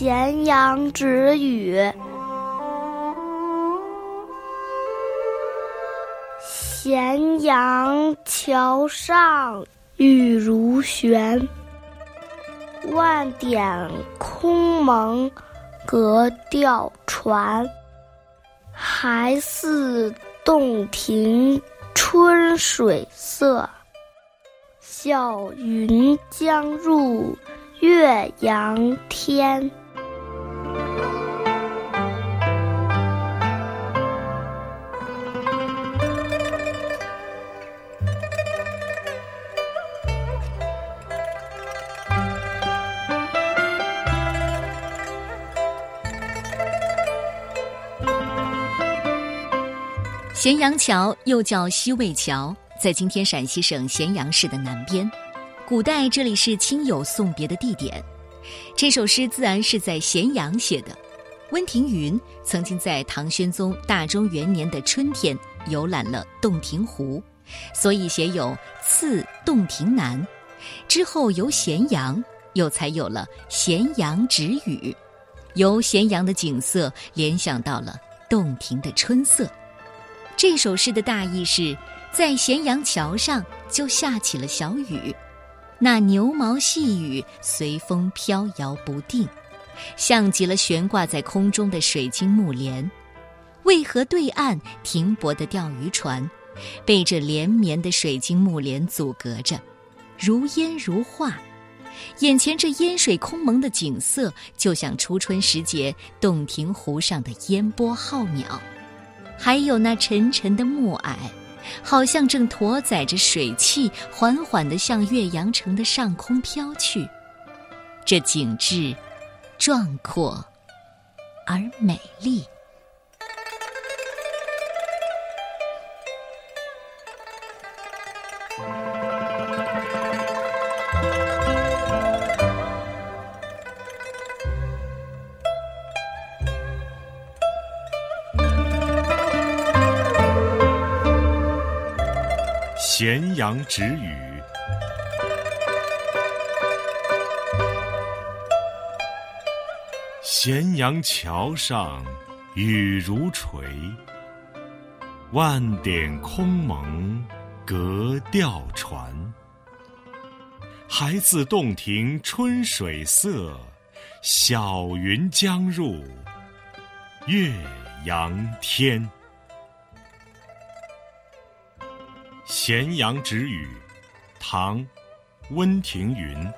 咸阳止雨。咸阳桥上雨如悬，万点空蒙隔钓船。还似洞庭春水色，小云将入岳阳天。咸阳桥又叫西魏桥，在今天陕西省咸阳市的南边。古代这里是亲友送别的地点。这首诗自然是在咸阳写的。温庭筠曾经在唐宣宗大中元年的春天游览了洞庭湖，所以写有“次洞庭南”。之后游咸阳，又才有了“咸阳止雨”，由咸阳的景色联想到了洞庭的春色。这首诗的大意是，在咸阳桥上就下起了小雨，那牛毛细雨随风飘摇不定，像极了悬挂在空中的水晶木帘。渭河对岸停泊的钓鱼船，被这连绵的水晶木帘阻隔着，如烟如画。眼前这烟水空蒙的景色，就像初春时节洞庭湖上的烟波浩渺。还有那沉沉的暮霭，好像正驮载着水汽，缓缓地向岳阳城的上空飘去。这景致壮阔而美丽。咸阳止雨，咸阳桥上雨如垂，万点空蒙隔钓船。还自洞庭春水色，小云将入岳阳天。咸阳止雨，唐·温庭筠。